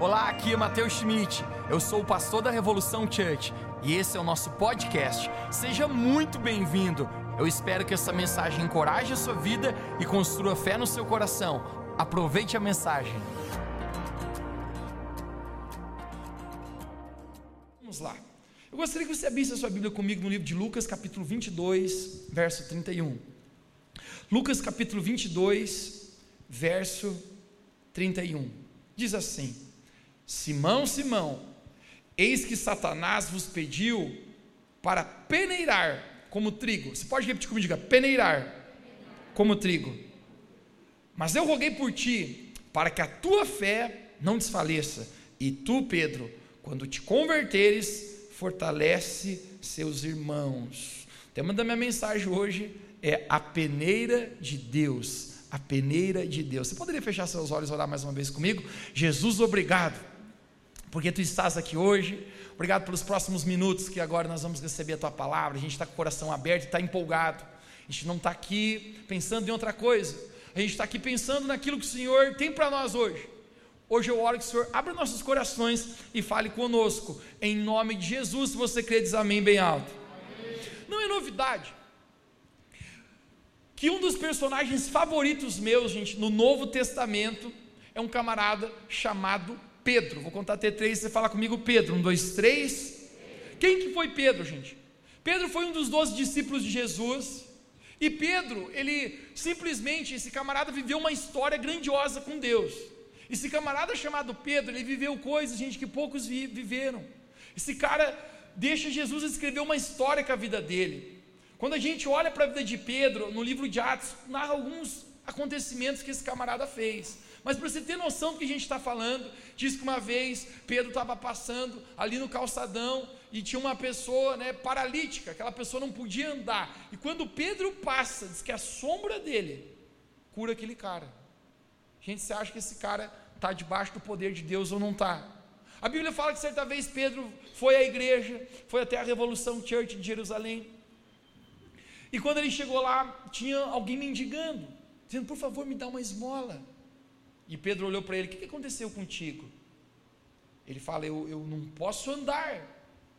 Olá, aqui é Matheus Schmidt. Eu sou o pastor da Revolução Church e esse é o nosso podcast. Seja muito bem-vindo. Eu espero que essa mensagem encoraje a sua vida e construa fé no seu coração. Aproveite a mensagem. Vamos lá. Eu gostaria que você abrisse a sua Bíblia comigo no livro de Lucas, capítulo 22, verso 31. Lucas, capítulo 22, verso 31. Diz assim: Simão, Simão, eis que Satanás vos pediu para peneirar como trigo. Você pode repetir comigo, diga, peneirar como trigo. Mas eu roguei por ti, para que a tua fé não desfaleça. E tu, Pedro, quando te converteres, fortalece seus irmãos. O tema da minha mensagem hoje é a peneira de Deus. A peneira de Deus. Você poderia fechar seus olhos e orar mais uma vez comigo? Jesus, obrigado porque tu estás aqui hoje. Obrigado pelos próximos minutos que agora nós vamos receber a tua palavra. A gente está com o coração aberto e está empolgado. A gente não está aqui pensando em outra coisa. A gente está aqui pensando naquilo que o Senhor tem para nós hoje. Hoje eu oro que o Senhor abra nossos corações e fale conosco. Em nome de Jesus, se você crê, diz amém bem alto. Não é novidade que um dos personagens favoritos meus, gente, no Novo Testamento, é um camarada chamado Pedro. Vou contar até três, você fala comigo Pedro. Um, dois, três. Quem que foi Pedro, gente? Pedro foi um dos doze discípulos de Jesus. E Pedro, ele simplesmente, esse camarada viveu uma história grandiosa com Deus. Esse camarada chamado Pedro, ele viveu coisas, gente, que poucos vi, viveram. Esse cara deixa Jesus escrever uma história com a vida dele. Quando a gente olha para a vida de Pedro, no livro de Atos, narra alguns acontecimentos que esse camarada fez. Mas para você ter noção do que a gente está falando, diz que uma vez Pedro estava passando ali no calçadão e tinha uma pessoa né, paralítica, aquela pessoa não podia andar. E quando Pedro passa, diz que a sombra dele cura aquele cara. Gente, você acha que esse cara está debaixo do poder de Deus ou não está? A Bíblia fala que certa vez Pedro foi à igreja, foi até a Revolução Church de Jerusalém. E quando ele chegou lá, tinha alguém mendigando, dizendo: Por favor, me dá uma esmola. E Pedro olhou para ele: O que aconteceu contigo? Ele fala: eu, eu não posso andar.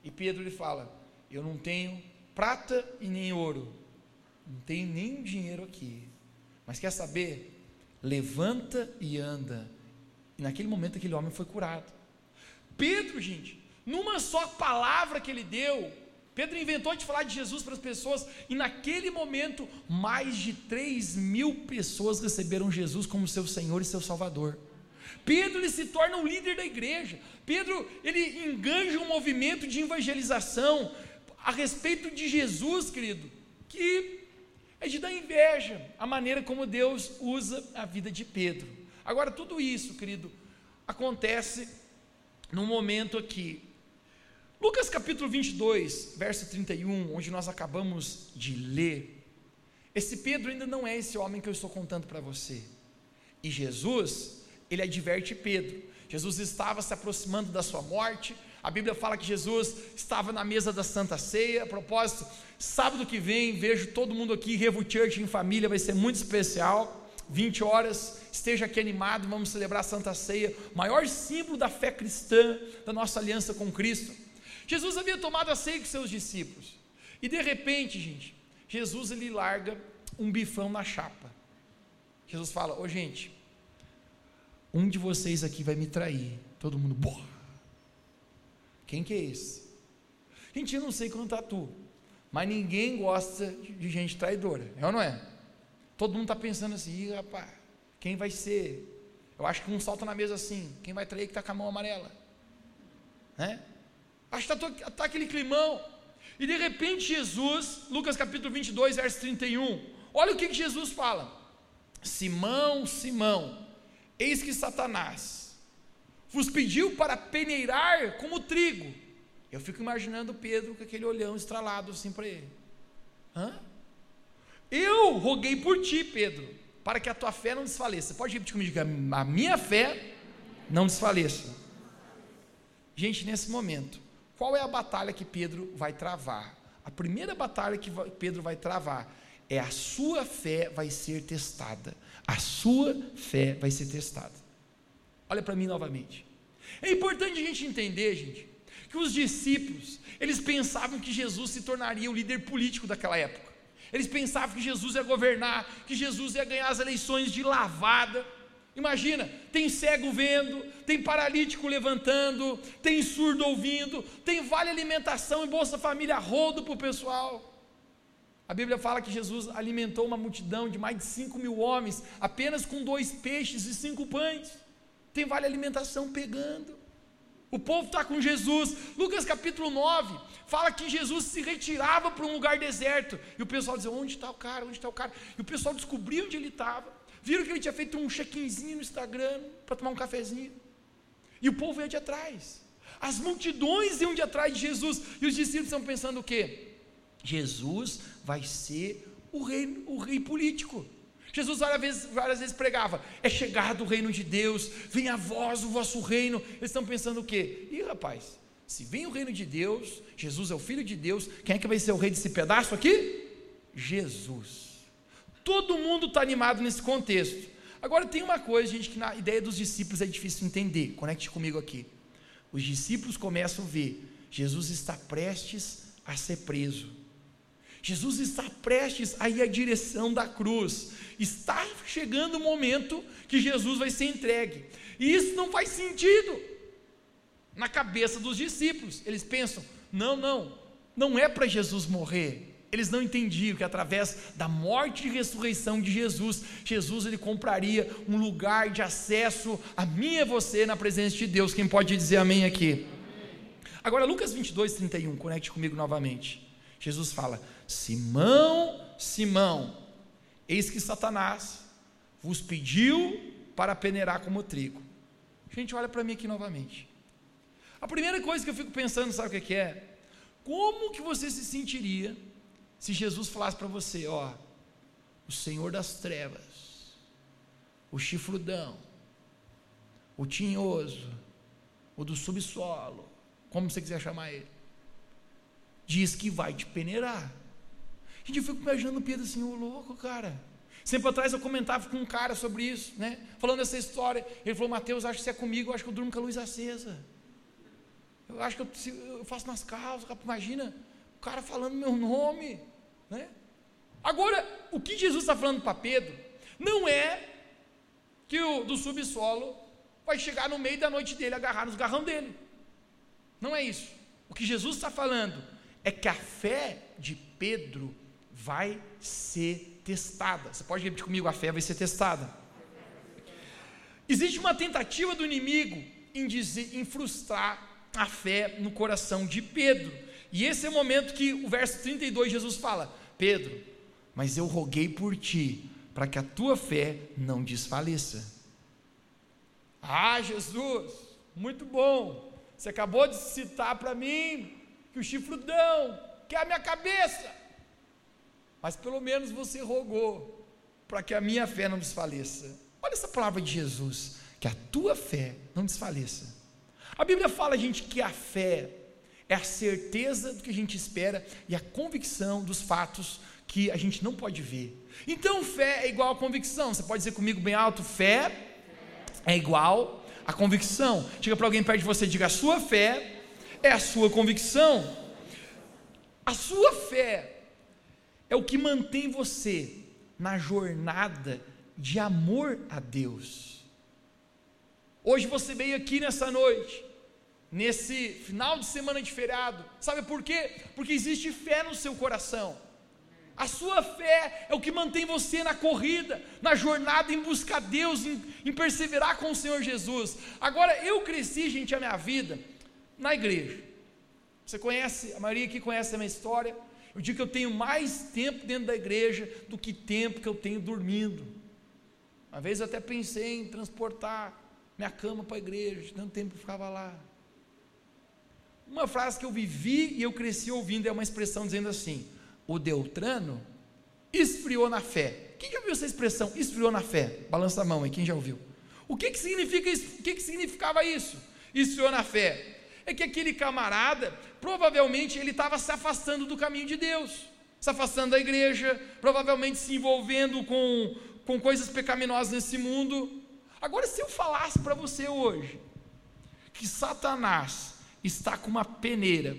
E Pedro lhe fala: Eu não tenho prata e nem ouro, não tenho nem dinheiro aqui. Mas quer saber? Levanta e anda. E naquele momento aquele homem foi curado. Pedro, gente, numa só palavra que ele deu, Pedro inventou de falar de Jesus para as pessoas, e naquele momento, mais de 3 mil pessoas receberam Jesus como seu Senhor e seu Salvador. Pedro ele se torna o líder da igreja. Pedro ele enganja um movimento de evangelização a respeito de Jesus, querido, que é de dar inveja a maneira como Deus usa a vida de Pedro. Agora, tudo isso, querido, acontece num momento aqui Lucas capítulo 22, verso 31, onde nós acabamos de ler. Esse Pedro ainda não é esse homem que eu estou contando para você. E Jesus, ele adverte Pedro. Jesus estava se aproximando da sua morte. A Bíblia fala que Jesus estava na mesa da Santa Ceia. A propósito, sábado que vem, vejo todo mundo aqui, Revo Church em família, vai ser muito especial. 20 horas, esteja aqui animado, vamos celebrar a Santa Ceia, maior símbolo da fé cristã, da nossa aliança com Cristo. Jesus havia tomado a ceia com seus discípulos. E de repente, gente, Jesus ele larga um bifão na chapa. Jesus fala: Ô gente, um de vocês aqui vai me trair. Todo mundo, boa. Quem que é esse? Gente, eu não sei quanto tá tu, mas ninguém gosta de gente traidora, é ou não é? Todo mundo está pensando assim, rapaz, quem vai ser? Eu acho que um salta na mesa assim, quem vai trair que está com a mão amarela? Né? Acho que está tá aquele climão. E de repente Jesus, Lucas capítulo 22, verso 31, olha o que, que Jesus fala: Simão, Simão, eis que Satanás vos pediu para peneirar como trigo. Eu fico imaginando Pedro com aquele olhão estralado assim para ele. Hã? Eu roguei por ti, Pedro, para que a tua fé não desfaleça. Pode repetir comigo, a minha fé não desfaleça. Gente, nesse momento, qual é a batalha que Pedro vai travar? A primeira batalha que Pedro vai travar é a sua fé vai ser testada. A sua fé vai ser testada. Olha para mim novamente. É importante a gente entender, gente, que os discípulos, eles pensavam que Jesus se tornaria o líder político daquela época. Eles pensavam que Jesus ia governar, que Jesus ia ganhar as eleições de lavada. Imagina, tem cego vendo, tem paralítico levantando, tem surdo ouvindo, tem vale alimentação e Bolsa Família rodo para o pessoal. A Bíblia fala que Jesus alimentou uma multidão de mais de 5 mil homens, apenas com dois peixes e cinco pães. Tem vale alimentação pegando. O povo está com Jesus. Lucas capítulo 9 fala que Jesus se retirava para um lugar deserto. E o pessoal dizia: Onde está o cara? Onde está o cara? E o pessoal descobriu onde ele estava. Viram que ele tinha feito um check-inzinho no Instagram para tomar um cafezinho. E o povo ia de atrás. As multidões iam de atrás de Jesus. E os discípulos estão pensando o quê? Jesus vai ser o rei, o rei político. Jesus várias vezes, várias vezes pregava: é chegado o reino de Deus, vem a voz o vosso reino. Eles estão pensando o quê? Ih, rapaz, se vem o reino de Deus, Jesus é o filho de Deus, quem é que vai ser o rei desse pedaço aqui? Jesus. Todo mundo está animado nesse contexto. Agora tem uma coisa, gente, que na ideia dos discípulos é difícil entender. Conecte comigo aqui. Os discípulos começam a ver: Jesus está prestes a ser preso. Jesus está prestes a ir à direção da cruz. Está chegando o momento que Jesus vai ser entregue. E isso não faz sentido na cabeça dos discípulos. Eles pensam: não, não, não é para Jesus morrer eles não entendiam que através da morte e ressurreição de Jesus, Jesus ele compraria um lugar de acesso a mim e a você na presença de Deus. Quem pode dizer amém aqui? Agora, Lucas 22, 31, conecte comigo novamente. Jesus fala: Simão, Simão, eis que Satanás vos pediu para peneirar como trigo. Gente, olha para mim aqui novamente. A primeira coisa que eu fico pensando, sabe o que é? Como que você se sentiria se Jesus falasse para você, ó, o Senhor das trevas, o chifrudão, o tinhoso, o do subsolo, como você quiser chamar ele, diz que vai te peneirar. Gente, eu fico imaginando o Pedro assim, ô louco, cara. Sempre atrás eu comentava com um cara sobre isso, né? Falando essa história. Ele falou, Mateus, acho que você é comigo, eu acho que eu durmo com a luz acesa. Eu acho que eu, eu faço nas calças, imagina, o cara falando meu nome. Né? Agora, o que Jesus está falando para Pedro não é que o do subsolo vai chegar no meio da noite dele, agarrar nos garrão dele. Não é isso. O que Jesus está falando é que a fé de Pedro vai ser testada. Você pode repetir comigo: a fé vai ser testada. Existe uma tentativa do inimigo em, dizer, em frustrar a fé no coração de Pedro. E esse é o momento que o verso 32 Jesus fala: Pedro, mas eu roguei por ti, para que a tua fé não desfaleça. Ah, Jesus, muito bom. Você acabou de citar para mim que o chifrudão quer a minha cabeça. Mas pelo menos você rogou para que a minha fé não desfaleça. Olha essa palavra de Jesus, que a tua fé não desfaleça. A Bíblia fala, gente, que a fé é a certeza do que a gente espera e a convicção dos fatos que a gente não pode ver. Então, fé é igual a convicção. Você pode dizer comigo bem alto: fé é igual a convicção. Chega para alguém perto de você diga: a sua fé é a sua convicção. A sua fé é o que mantém você na jornada de amor a Deus. Hoje você veio aqui nessa noite nesse final de semana de feriado. Sabe por quê? Porque existe fé no seu coração. A sua fé é o que mantém você na corrida, na jornada em buscar Deus, em, em, perseverar com o Senhor Jesus. Agora, eu cresci, gente, a minha vida na igreja. Você conhece, a maioria aqui conhece a minha história. Eu digo que eu tenho mais tempo dentro da igreja do que tempo que eu tenho dormindo. Uma vez eu até pensei em transportar minha cama para a igreja, tanto tempo que eu ficava lá. Uma frase que eu vivi e eu cresci ouvindo é uma expressão dizendo assim: o Deltrano esfriou na fé. Quem já ouviu essa expressão? Esfriou na fé. Balança a mão aí, quem já ouviu? O que, que significa isso? O que, que significava isso? Esfriou na fé. É que aquele camarada, provavelmente, ele estava se afastando do caminho de Deus, se afastando da igreja, provavelmente se envolvendo com, com coisas pecaminosas nesse mundo. Agora, se eu falasse para você hoje, que Satanás está com uma peneira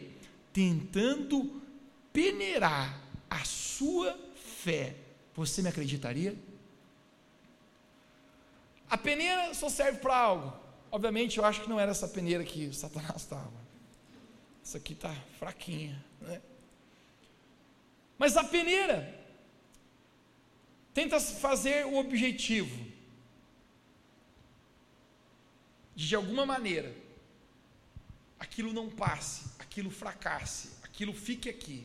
tentando peneirar a sua fé, você me acreditaria? A peneira só serve para algo. Obviamente, eu acho que não era essa peneira que Satanás estava. Essa aqui está fraquinha. Né? Mas a peneira tenta fazer o objetivo de, de alguma maneira, aquilo não passe, aquilo fracasse, aquilo fique aqui.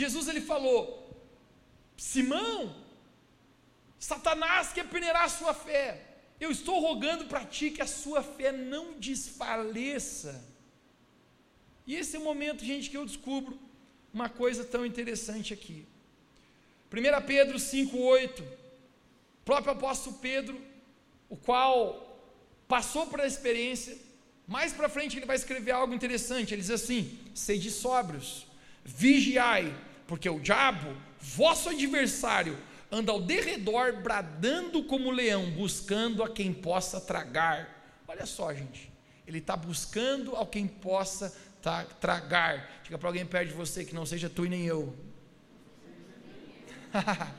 Jesus ele falou: Simão, Satanás quer peneirar a sua fé. Eu estou rogando para ti que a sua fé não desfaleça. E esse é o momento, gente, que eu descubro uma coisa tão interessante aqui. 1 Pedro 5,8, próprio apóstolo Pedro, o qual passou por experiência, mais para frente ele vai escrever algo interessante. Ele diz assim: sede sóbrios, vigiai, porque o diabo, vosso adversário, anda ao derredor bradando como leão, buscando a quem possa tragar. Olha só, gente, ele está buscando a quem possa tragar. Diga para alguém perto de você que não seja tu e nem eu.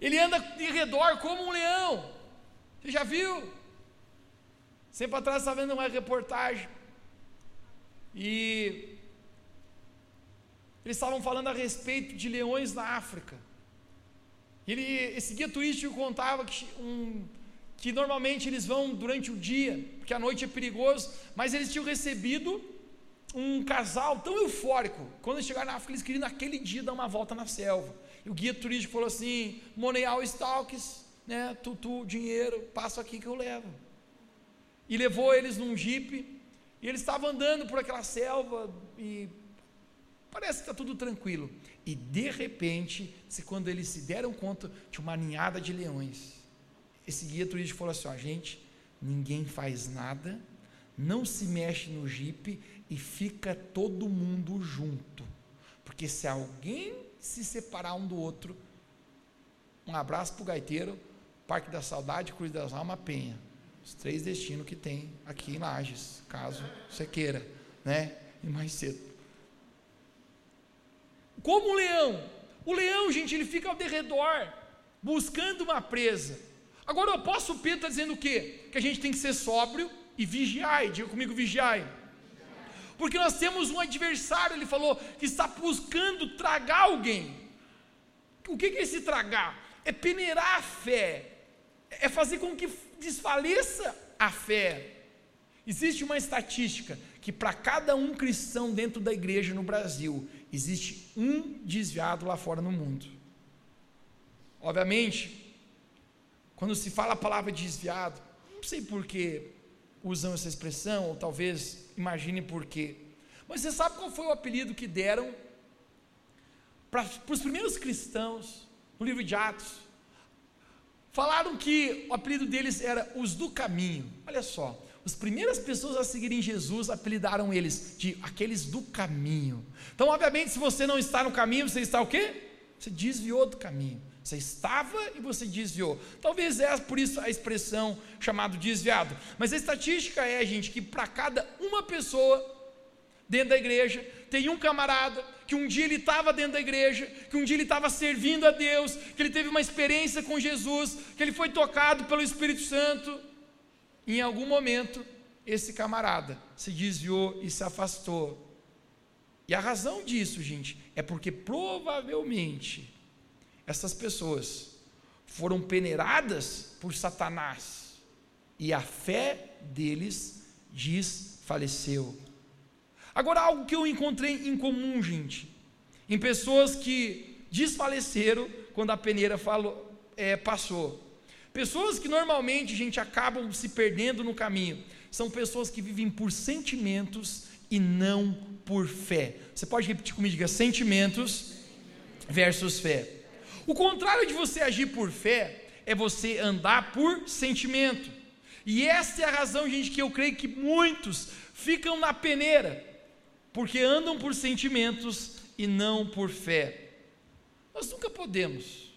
ele anda de redor como um leão. Você já viu? Sempre atrás estava vendo uma reportagem. E eles estavam falando a respeito de leões na África. Ele, esse guia turístico contava que, um, que normalmente eles vão durante o dia, porque a noite é perigoso, mas eles tinham recebido um casal tão eufórico. Quando eles chegaram na África, eles queriam naquele dia dar uma volta na selva. E o guia turístico falou assim: Moneal Stalks, né, tutu, dinheiro, passo aqui que eu levo. E levou eles num jipe, e eles estavam andando por aquela selva, e parece que está tudo tranquilo. E de repente, se quando eles se deram conta, tinha uma ninhada de leões. Esse guia turístico falou assim: ó, gente, ninguém faz nada, não se mexe no jipe e fica todo mundo junto. Porque se alguém se separar um do outro, um abraço para o gaiteiro, Parque da Saudade, Cruz das Almas, Penha. Os três destinos que tem aqui em Lages, caso você queira, né? E mais cedo. Como o leão. O leão, gente, ele fica ao derredor, buscando uma presa. Agora o apóstolo Pedro está dizendo o quê? Que a gente tem que ser sóbrio e vigiai. Diga comigo, vigiai. Porque nós temos um adversário, ele falou, que está buscando tragar alguém. O que é esse tragar? É peneirar a fé, é fazer com que desfaleça a fé. Existe uma estatística que para cada um cristão dentro da igreja no Brasil, existe um desviado lá fora no mundo. Obviamente, quando se fala a palavra desviado, não sei por que usam essa expressão, ou talvez imagine por quê. Mas você sabe qual foi o apelido que deram para os primeiros cristãos no livro de Atos? Falaram que o apelido deles era os do caminho. Olha só, as primeiras pessoas a seguirem Jesus apelidaram eles de aqueles do caminho. Então, obviamente, se você não está no caminho, você está o quê? Você desviou do caminho. Você estava e você desviou. Talvez é por isso a expressão chamado desviado. Mas a estatística é, gente, que para cada uma pessoa dentro da igreja, tem um camarada que um dia ele estava dentro da igreja, que um dia ele estava servindo a Deus, que ele teve uma experiência com Jesus, que ele foi tocado pelo Espírito Santo em algum momento, esse camarada se desviou e se afastou. E a razão disso, gente, é porque provavelmente essas pessoas foram peneiradas por Satanás e a fé deles desfaleceu. Agora, algo que eu encontrei em comum, gente, em pessoas que desfaleceram quando a peneira falou, é, passou. Pessoas que normalmente, gente, acabam se perdendo no caminho, são pessoas que vivem por sentimentos e não por fé. Você pode repetir comigo, diga sentimentos versus fé. O contrário de você agir por fé é você andar por sentimento. E essa é a razão, gente, que eu creio que muitos ficam na peneira, porque andam por sentimentos e não por fé. Nós nunca podemos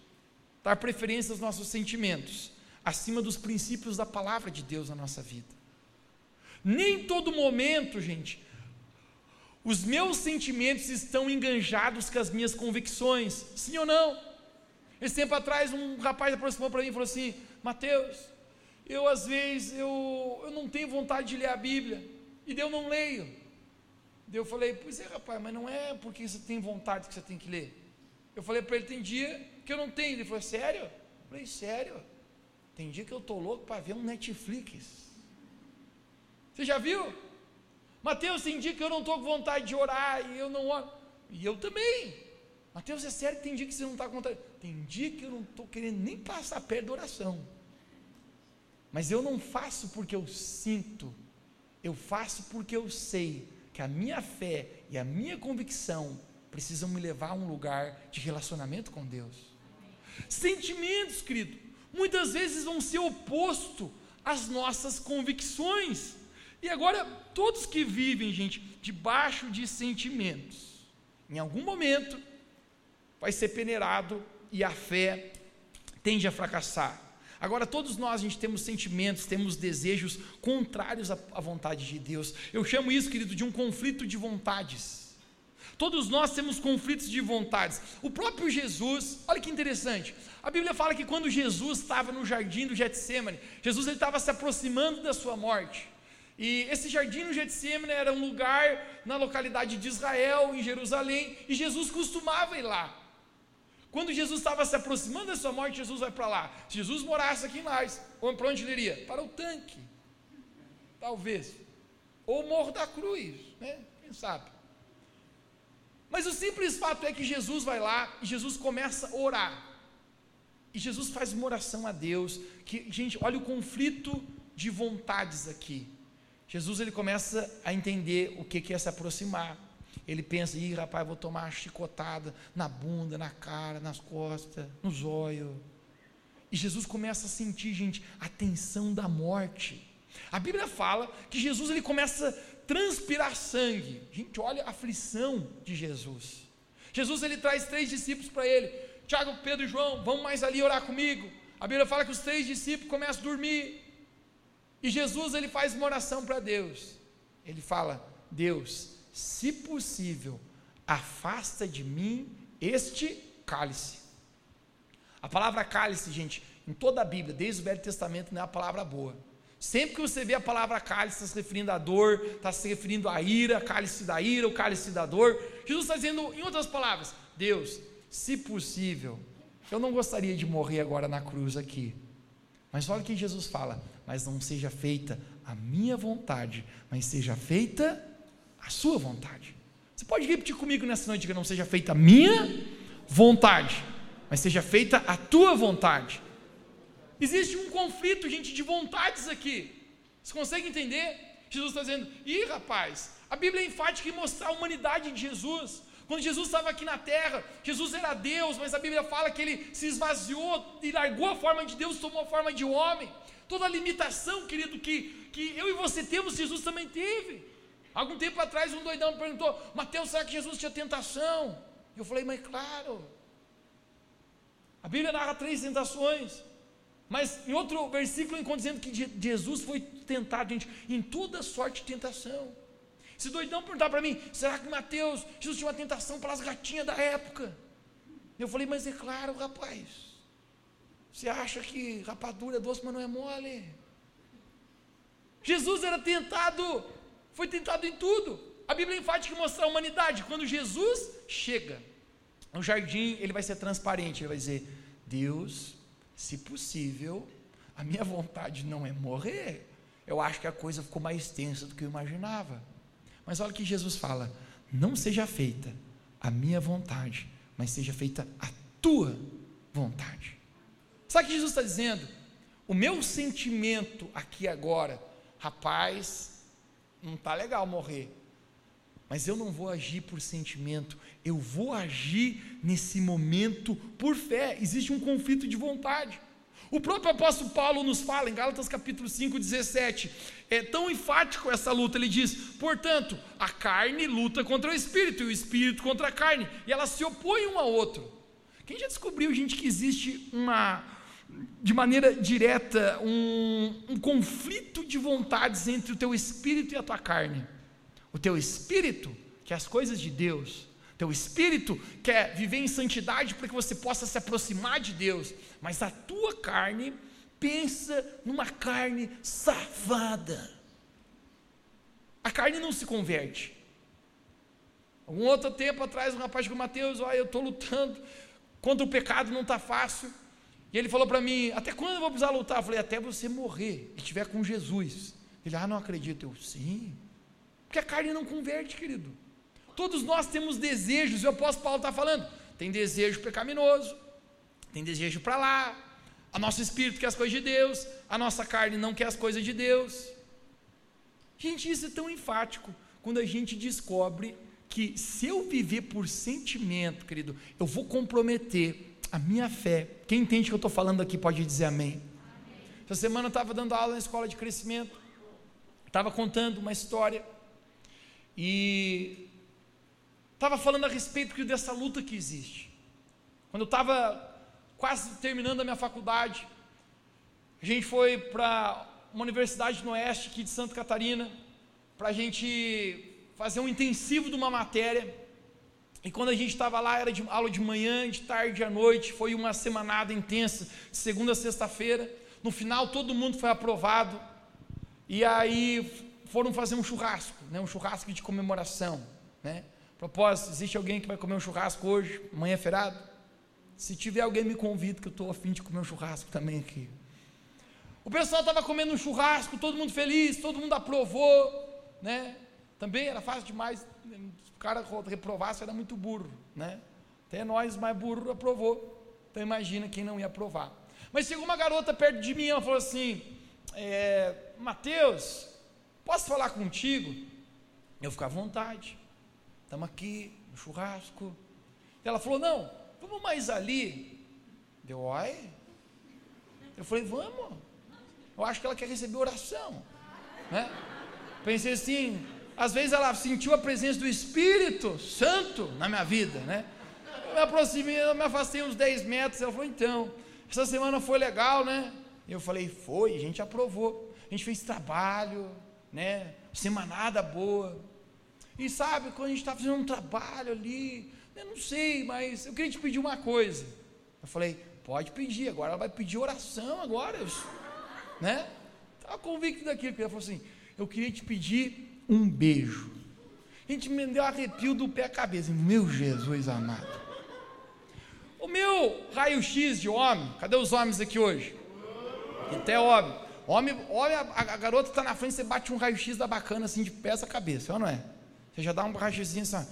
dar preferência aos nossos sentimentos acima dos princípios da palavra de Deus na nossa vida. Nem todo momento, gente, os meus sentimentos estão enganjados com as minhas convicções. Sim ou não? Esse tempo atrás, um rapaz aproximou para mim e falou assim: Mateus, eu às vezes eu, eu não tenho vontade de ler a Bíblia, e eu não leio. Eu falei: Pois é, rapaz, mas não é porque você tem vontade que você tem que ler. Eu falei para ele: Tem dia que eu não tenho. Ele falou: Sério? Eu falei: Sério? Tem dia que eu estou louco para ver um Netflix. Você já viu? Mateus, tem dia que eu não estou com vontade de orar e eu não oro. E eu também. Mateus, é sério que tem dia que você não está com vontade. Tem dia que eu não estou querendo nem passar perto da oração. Mas eu não faço porque eu sinto. Eu faço porque eu sei que a minha fé e a minha convicção precisam me levar a um lugar de relacionamento com Deus. Sentimentos, querido, muitas vezes vão ser oposto às nossas convicções. E agora, todos que vivem, gente, debaixo de sentimentos, em algum momento vai ser peneirado e a fé tende a fracassar. Agora, todos nós, a gente temos sentimentos, temos desejos contrários à, à vontade de Deus. Eu chamo isso, querido, de um conflito de vontades. Todos nós temos conflitos de vontades. O próprio Jesus, olha que interessante. A Bíblia fala que quando Jesus estava no jardim do Getsemane, Jesus ele estava se aproximando da sua morte. E esse jardim no Getsemane era um lugar na localidade de Israel, em Jerusalém, e Jesus costumava ir lá. Quando Jesus estava se aproximando da sua morte, Jesus vai para lá. Se Jesus morasse aqui em Lares, para onde ele iria? Para o tanque. Talvez. Ou o Morro da Cruz, né? Quem sabe? Mas o simples fato é que Jesus vai lá e Jesus começa a orar. E Jesus faz uma oração a Deus, que, gente, olha o conflito de vontades aqui. Jesus ele começa a entender o que é se aproximar. Ele pensa, ih, rapaz, vou tomar uma chicotada na bunda, na cara, nas costas, no zóio. E Jesus começa a sentir, gente, a tensão da morte. A Bíblia fala que Jesus ele começa a transpirar sangue. Gente, olha a aflição de Jesus. Jesus ele traz três discípulos para ele. Tiago, Pedro e João, vão mais ali orar comigo. A Bíblia fala que os três discípulos começam a dormir. E Jesus ele faz uma oração para Deus. Ele fala: Deus, se possível, afasta de mim este cálice. A palavra cálice, gente, em toda a Bíblia, desde o Velho Testamento, não é uma palavra boa. Sempre que você vê a palavra cálice, está se referindo à dor, está se referindo à ira, cálice da ira, o cálice da dor. Jesus está dizendo, em outras palavras, Deus, se possível, eu não gostaria de morrer agora na cruz aqui. Mas olha o que Jesus fala: mas não seja feita a minha vontade, mas seja feita a sua vontade. Você pode repetir comigo nessa noite que não seja feita a minha vontade, mas seja feita a tua vontade. Existe um conflito, gente, de vontades aqui. Você consegue entender? Jesus está dizendo, ih rapaz, a Bíblia é enfática em mostrar a humanidade de Jesus. Quando Jesus estava aqui na terra, Jesus era Deus, mas a Bíblia fala que ele se esvaziou e largou a forma de Deus, tomou a forma de homem. Toda a limitação, querido, que, que eu e você temos, Jesus também teve. Algum tempo atrás, um doidão me perguntou: Mateus, será que Jesus tinha tentação? Eu falei, mas claro. A Bíblia narra três tentações. Mas em outro versículo encontra dizendo que Jesus foi tentado, gente, em toda sorte de tentação. Se doidão perguntar para mim, será que Mateus, Jesus tinha uma tentação para as gatinhas da época? Eu falei, mas é claro, rapaz. Você acha que rapadura é doce, mas não é mole. Jesus era tentado, foi tentado em tudo. A Bíblia é enfática em mostrar a humanidade. Quando Jesus chega no jardim, ele vai ser transparente, ele vai dizer: Deus, se possível, a minha vontade não é morrer. Eu acho que a coisa ficou mais tensa do que eu imaginava. Mas olha o que Jesus fala: não seja feita a minha vontade, mas seja feita a tua vontade. Sabe o que Jesus está dizendo? O meu sentimento aqui agora, rapaz, não está legal morrer, mas eu não vou agir por sentimento, eu vou agir nesse momento por fé. Existe um conflito de vontade. O próprio apóstolo Paulo nos fala em Gálatas capítulo 5, 17, é tão enfático essa luta, ele diz: portanto, a carne luta contra o espírito, e o espírito contra a carne, e elas se opõem um ao outro. Quem já descobriu, gente, que existe uma, de maneira direta um, um conflito de vontades entre o teu espírito e a tua carne. O teu espírito quer as coisas de Deus, teu espírito quer viver em santidade para que você possa se aproximar de Deus, mas a tua carne pensa numa carne safada. A carne não se converte. Um outro tempo atrás, um rapaz com Mateus, olha, eu estou lutando contra o pecado, não está fácil. E ele falou para mim: Até quando eu vou precisar lutar? Eu falei: Até você morrer e estiver com Jesus. Ele, ah, não acredito. Eu, sim. Porque a carne não converte, querido. Todos nós temos desejos, e o apóstolo Paulo está falando: tem desejo pecaminoso, tem desejo para lá, a nosso espírito quer as coisas de Deus, a nossa carne não quer as coisas de Deus. Gente, isso é tão enfático quando a gente descobre que se eu viver por sentimento, querido, eu vou comprometer a minha fé. Quem entende o que eu estou falando aqui pode dizer amém. amém. Essa semana eu estava dando aula na escola de crescimento, estava contando uma história e estava falando a respeito dessa luta que existe. Quando eu estava quase terminando a minha faculdade, a gente foi para uma universidade no oeste aqui de Santa Catarina, para a gente fazer um intensivo de uma matéria. E quando a gente estava lá, era de aula de manhã, de tarde à noite, foi uma semanada intensa, segunda a sexta-feira. No final, todo mundo foi aprovado. E aí foram fazer um churrasco, né? um churrasco de comemoração. Né? Propósito, existe alguém que vai comer um churrasco hoje? Amanhã é feriado? Se tiver alguém, me convida, que eu estou afim de comer um churrasco também aqui. O pessoal estava comendo um churrasco, todo mundo feliz, todo mundo aprovou, né? Também era fácil demais, o cara reprovasse era muito burro, né? Até nós, mais burro, aprovou. Então imagina quem não ia aprovar. Mas chegou uma garota perto de mim, ela falou assim: é, Mateus, posso falar contigo? Eu fico à vontade. Estamos aqui no churrasco. Ela falou: Não, vamos mais ali. Deu, oi? Eu falei: Vamos. Eu acho que ela quer receber oração. Né? Pensei assim, às vezes ela sentiu a presença do Espírito Santo na minha vida, né? Eu me aproximei, eu me afastei uns 10 metros, ela falou, então, essa semana foi legal, né? Eu falei, foi, a gente aprovou, a gente fez trabalho, né? Semanada boa. E sabe, quando a gente está fazendo um trabalho ali, eu não sei, mas eu queria te pedir uma coisa. Eu falei, pode pedir, agora ela vai pedir oração agora, né? Estava convicto daquilo, ela falou assim, eu queria te pedir um beijo. A gente me deu arrepio do pé à cabeça. Meu Jesus amado. O meu raio-x de homem, cadê os homens aqui hoje? Até homem. Homem, olha, a, a garota está na frente, você bate um raio-x da bacana assim de pé à cabeça, ou não é? Você já dá um raio-x assim,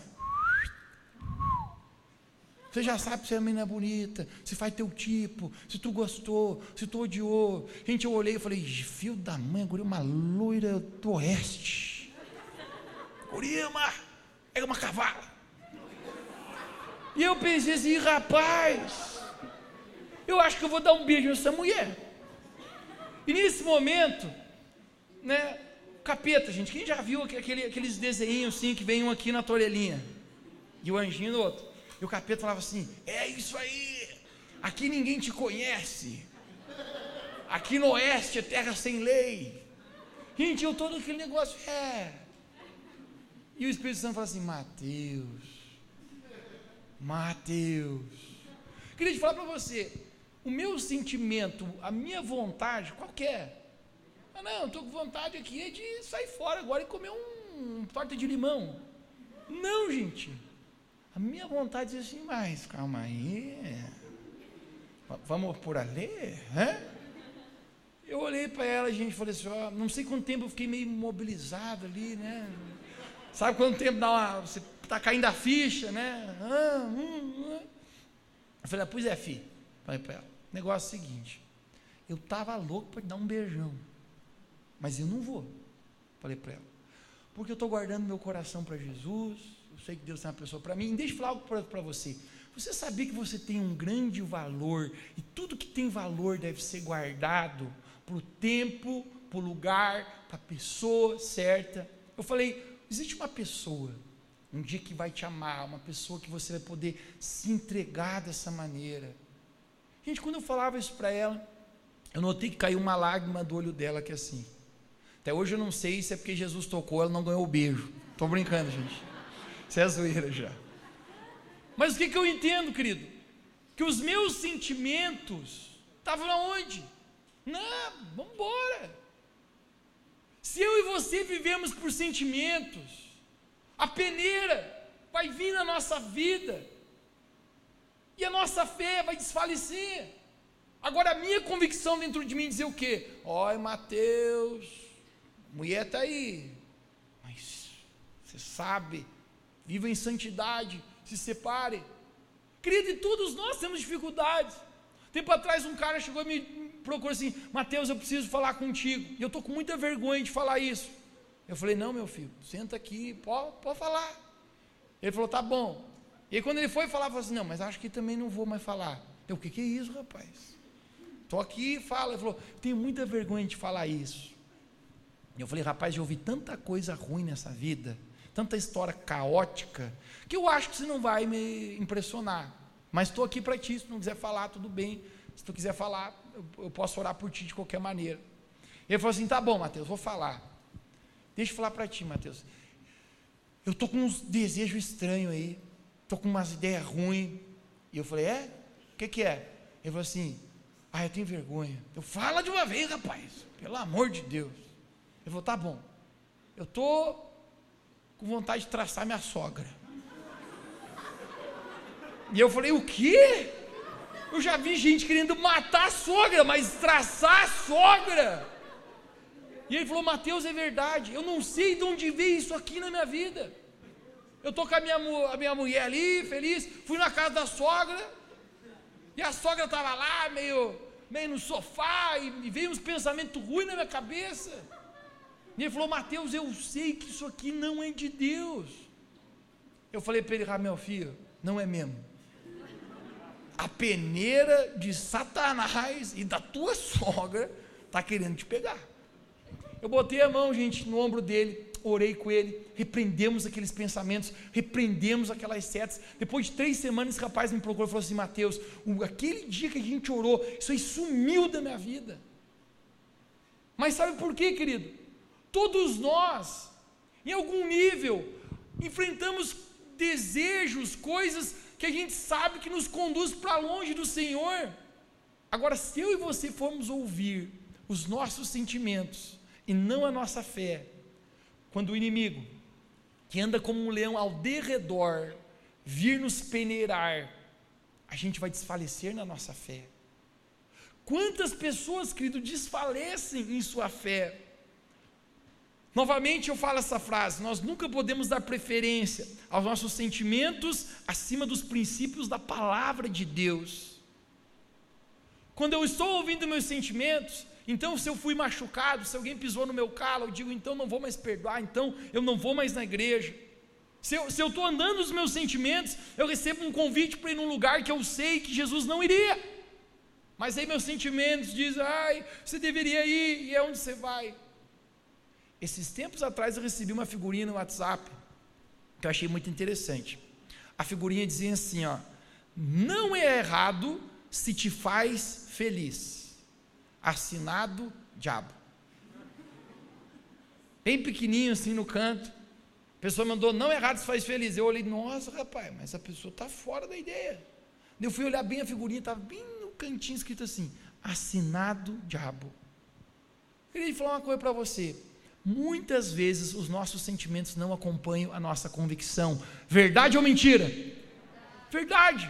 você já sabe se a menina é bonita, se faz teu tipo, se tu gostou, se tu odiou. Gente, eu olhei e falei, filho da mãe, agora uma loira do oeste. Urima é uma cavala. E eu pensei assim, rapaz, eu acho que eu vou dar um beijo nessa mulher. E nesse momento, né, capeta, gente, quem já viu aquele, aqueles desenhos assim que vem um aqui na orelhinha e o anjinho no outro? E o capeta falava assim: É isso aí, aqui ninguém te conhece, aqui no oeste é terra sem lei. Gente, eu todo aquele negócio, é, e o Espírito Santo fala assim: Mateus, Mateus. Queria te falar para você, o meu sentimento, a minha vontade, qualquer. É? Ah, não, estou com vontade aqui é de sair fora agora e comer um, um torta de limão. Não, gente. A minha vontade é assim, mas calma aí. Vamos por ali? Hã? Eu olhei para ela, gente, falei assim, ó, não sei quanto tempo eu fiquei meio imobilizado ali, né? Sabe quando o tempo dá uma. Você está caindo a ficha, né? Ah, hum, hum. Eu falei, ah, pois é, filho. Falei para ela, negócio é o seguinte. Eu estava louco para te dar um beijão. Mas eu não vou. Falei para ela. Porque eu estou guardando meu coração para Jesus. Eu sei que Deus tem uma pessoa para mim. Deixa eu falar algo para você. Você sabia que você tem um grande valor. E tudo que tem valor deve ser guardado para o tempo, para o lugar, para a pessoa certa. Eu falei, Existe uma pessoa, um dia que vai te amar, uma pessoa que você vai poder se entregar dessa maneira. Gente, quando eu falava isso para ela, eu notei que caiu uma lágrima do olho dela que é assim. Até hoje eu não sei se é porque Jesus tocou, ela não ganhou o beijo. Estou brincando, gente. Isso é zoeira já. Mas o que, que eu entendo, querido? Que os meus sentimentos estavam aonde? Não, vamos embora. Se eu e você vivemos por sentimentos, a peneira vai vir na nossa vida e a nossa fé vai desfalecer. Agora, a minha convicção dentro de mim dizer o quê? Olha, Mateus, mulher está aí, mas você sabe, viva em santidade, se separe. Querido, e todos nós temos dificuldades. Tempo atrás um cara chegou e me procurou assim, Mateus, eu preciso falar contigo. E eu estou com muita vergonha de falar isso. Eu falei, não, meu filho, senta aqui, pode, pode falar. Ele falou, tá bom. E quando ele foi falar, falei assim, não, mas acho que também não vou mais falar. Eu, o que, que é isso, rapaz? Estou aqui, fala. Ele falou, tenho muita vergonha de falar isso. Eu falei, rapaz, eu ouvi tanta coisa ruim nessa vida, tanta história caótica, que eu acho que você não vai me impressionar. Mas estou aqui para ti, se não quiser falar, tudo bem. Se tu quiser falar, eu, eu posso orar por ti de qualquer maneira. Ele falou assim: tá bom, Mateus, vou falar. Deixa eu falar para ti, Mateus. Eu estou com uns desejos estranhos aí. Estou com umas ideias ruins. E eu falei: é? O que, que é? Ele falou assim: ah, eu tenho vergonha. Eu fala de uma vez, rapaz. Pelo amor de Deus. Ele falou: tá bom. Eu estou com vontade de traçar minha sogra. E eu falei: o quê? Eu já vi gente querendo matar a sogra, mas traçar a sogra. E ele falou: Mateus, é verdade. Eu não sei de onde veio isso aqui na minha vida. Eu estou com a minha, a minha mulher ali, feliz. Fui na casa da sogra. E a sogra estava lá, meio, meio no sofá. E, e veio uns pensamentos ruins na minha cabeça. E ele falou: Mateus, eu sei que isso aqui não é de Deus. Eu falei para ele: ah, meu filho, não é mesmo. A peneira de Satanás e da tua sogra está querendo te pegar. Eu botei a mão, gente, no ombro dele, orei com ele, repreendemos aqueles pensamentos, repreendemos aquelas setas. Depois de três semanas, esse rapaz me procurou e falou assim: Mateus, aquele dia que a gente orou, isso aí sumiu da minha vida. Mas sabe por quê, querido? Todos nós, em algum nível, enfrentamos desejos, coisas que a gente sabe que nos conduz para longe do Senhor. Agora, se eu e você formos ouvir os nossos sentimentos, e não a nossa fé. Quando o inimigo, que anda como um leão ao derredor, vir nos peneirar, a gente vai desfalecer na nossa fé. Quantas pessoas, querido, desfalecem em sua fé? Novamente eu falo essa frase: nós nunca podemos dar preferência aos nossos sentimentos acima dos princípios da palavra de Deus. Quando eu estou ouvindo meus sentimentos, então, se eu fui machucado, se alguém pisou no meu calo, eu digo, então não vou mais perdoar, então eu não vou mais na igreja. Se eu estou andando nos meus sentimentos, eu recebo um convite para ir num lugar que eu sei que Jesus não iria. Mas aí meus sentimentos dizem, ai, você deveria ir, e é onde você vai. Esses tempos atrás eu recebi uma figurinha no WhatsApp, que eu achei muito interessante. A figurinha dizia assim, ó, não é errado se te faz feliz assinado diabo. Bem pequenininho assim no canto. A pessoa mandou, não errado, se faz feliz. Eu olhei, nossa, rapaz, mas essa pessoa está fora da ideia. Eu fui olhar bem a figurinha, estava bem no cantinho escrito assim: assinado diabo. Queria falar uma coisa para você. Muitas vezes os nossos sentimentos não acompanham a nossa convicção. Verdade ou mentira? Verdade.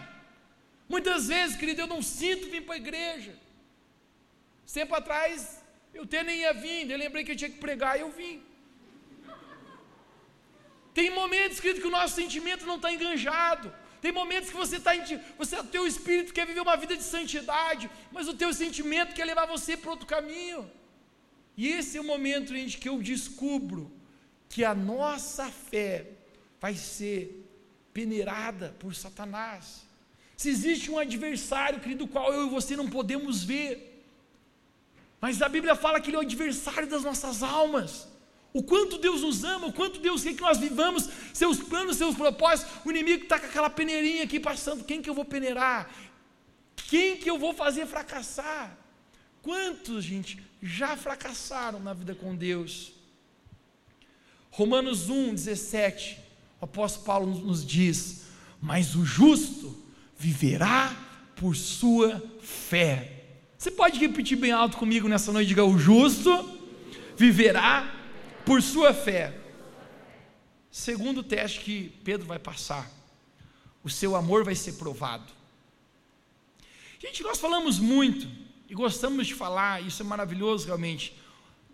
Muitas vezes, querido, eu não sinto vir para a igreja. Tempo atrás, eu até nem ia vir, eu lembrei que eu tinha que pregar e eu vim. Tem momentos, querido, que o nosso sentimento não está enganjado. Tem momentos que você está você, o teu espírito quer viver uma vida de santidade, mas o teu sentimento quer levar você para outro caminho. E esse é o momento, gente, que eu descubro que a nossa fé vai ser peneirada por Satanás. Se existe um adversário, querido, do qual eu e você não podemos ver, mas a Bíblia fala que Ele é o adversário das nossas almas. O quanto Deus nos ama, o quanto Deus quer que nós vivamos seus planos, seus propósitos. O inimigo está com aquela peneirinha aqui passando. Quem que eu vou peneirar? Quem que eu vou fazer fracassar? Quantos, gente, já fracassaram na vida com Deus? Romanos 1, 17, o apóstolo Paulo nos diz: Mas o justo viverá por sua fé. Você pode repetir bem alto comigo nessa noite? Diga: O justo viverá por sua fé. Segundo teste que Pedro vai passar, o seu amor vai ser provado. Gente, nós falamos muito e gostamos de falar, isso é maravilhoso realmente.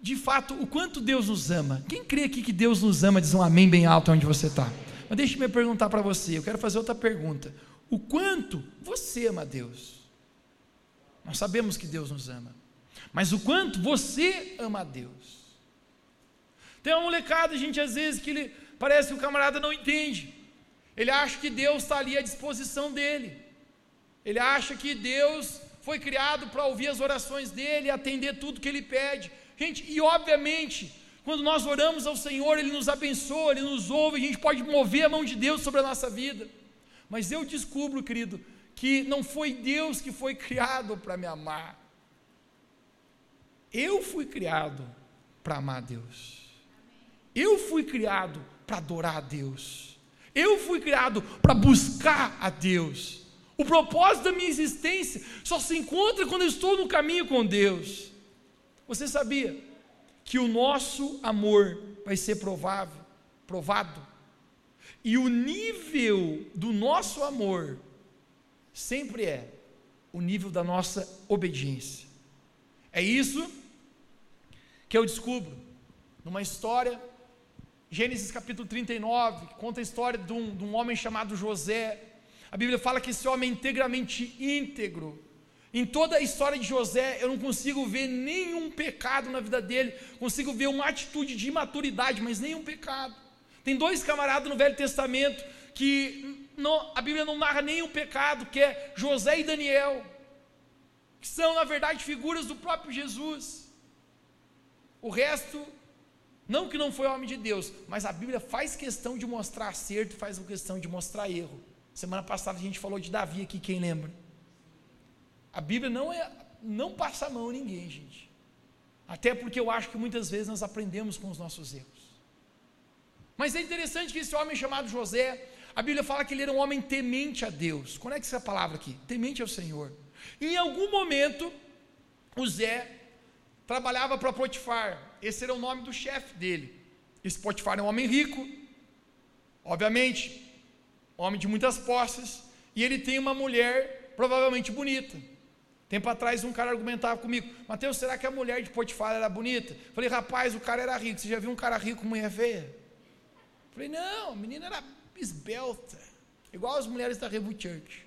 De fato, o quanto Deus nos ama. Quem crê aqui que Deus nos ama, diz um amém bem alto onde você está. Mas deixe-me perguntar para você, eu quero fazer outra pergunta. O quanto você ama Deus? Nós sabemos que Deus nos ama, mas o quanto você ama a Deus? Tem uma molecada, gente, às vezes que ele parece que o camarada não entende. Ele acha que Deus está ali à disposição dele. Ele acha que Deus foi criado para ouvir as orações dele, atender tudo que ele pede. Gente, e obviamente, quando nós oramos ao Senhor, Ele nos abençoa, Ele nos ouve, a gente pode mover a mão de Deus sobre a nossa vida. Mas eu descubro, querido, que não foi Deus que foi criado para me amar. Eu fui criado para amar Deus. Eu fui criado para adorar a Deus. Eu fui criado para buscar a Deus. O propósito da minha existência só se encontra quando eu estou no caminho com Deus. Você sabia que o nosso amor vai ser provável, provado? E o nível do nosso amor sempre é o nível da nossa obediência. É isso que eu descubro numa história, Gênesis capítulo 39, que conta a história de um, de um homem chamado José. A Bíblia fala que esse homem é integramente íntegro. Em toda a história de José, eu não consigo ver nenhum pecado na vida dele, consigo ver uma atitude de imaturidade, mas nenhum pecado. Tem dois camaradas no Velho Testamento que não, a Bíblia não narra nenhum pecado, que é José e Daniel, que são, na verdade, figuras do próprio Jesus. O resto, não que não foi homem de Deus, mas a Bíblia faz questão de mostrar acerto faz questão de mostrar erro. Semana passada a gente falou de Davi aqui, quem lembra? A Bíblia não é, não passa a mão a ninguém, gente. Até porque eu acho que muitas vezes nós aprendemos com os nossos erros. Mas é interessante que esse homem chamado José, a Bíblia fala que ele era um homem temente a Deus. Conecte essa palavra aqui, temente ao Senhor. Em algum momento, o Zé trabalhava para Potifar. Esse era o nome do chefe dele. Esse Potifar é um homem rico, obviamente, homem de muitas posses, e ele tem uma mulher provavelmente bonita. Tempo atrás um cara argumentava comigo, Mateus, será que a mulher de Potifar era bonita? Falei, rapaz, o cara era rico. Você já viu um cara rico com mulher feia? Falei, não, a menina era esbelta, igual as mulheres da Revo Church.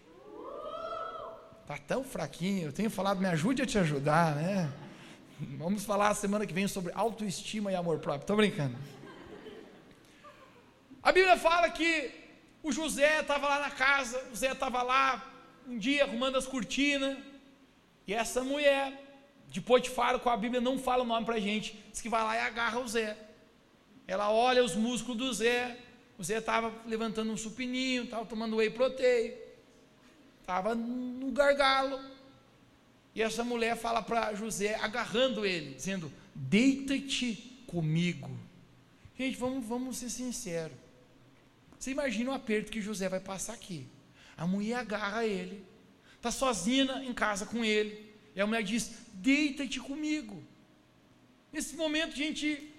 Tá tão fraquinho, eu tenho falado, me ajude a te ajudar, né? Vamos falar semana que vem sobre autoestima e amor próprio. Estou brincando. A Bíblia fala que o José estava lá na casa, o José estava lá um dia arrumando as cortinas, e essa mulher de Potifar, com a Bíblia não fala o nome para a gente, diz que vai lá e agarra o Zé. Ela olha os músculos do Zé, o Zé estava levantando um supininho, estava tomando whey protein, estava no gargalo. E essa mulher fala para José, agarrando ele, dizendo: Deita-te comigo. Gente, vamos, vamos ser sinceros. Você imagina o aperto que José vai passar aqui. A mulher agarra ele, está sozinha em casa com ele, e a mulher diz: Deita-te comigo. Nesse momento, gente,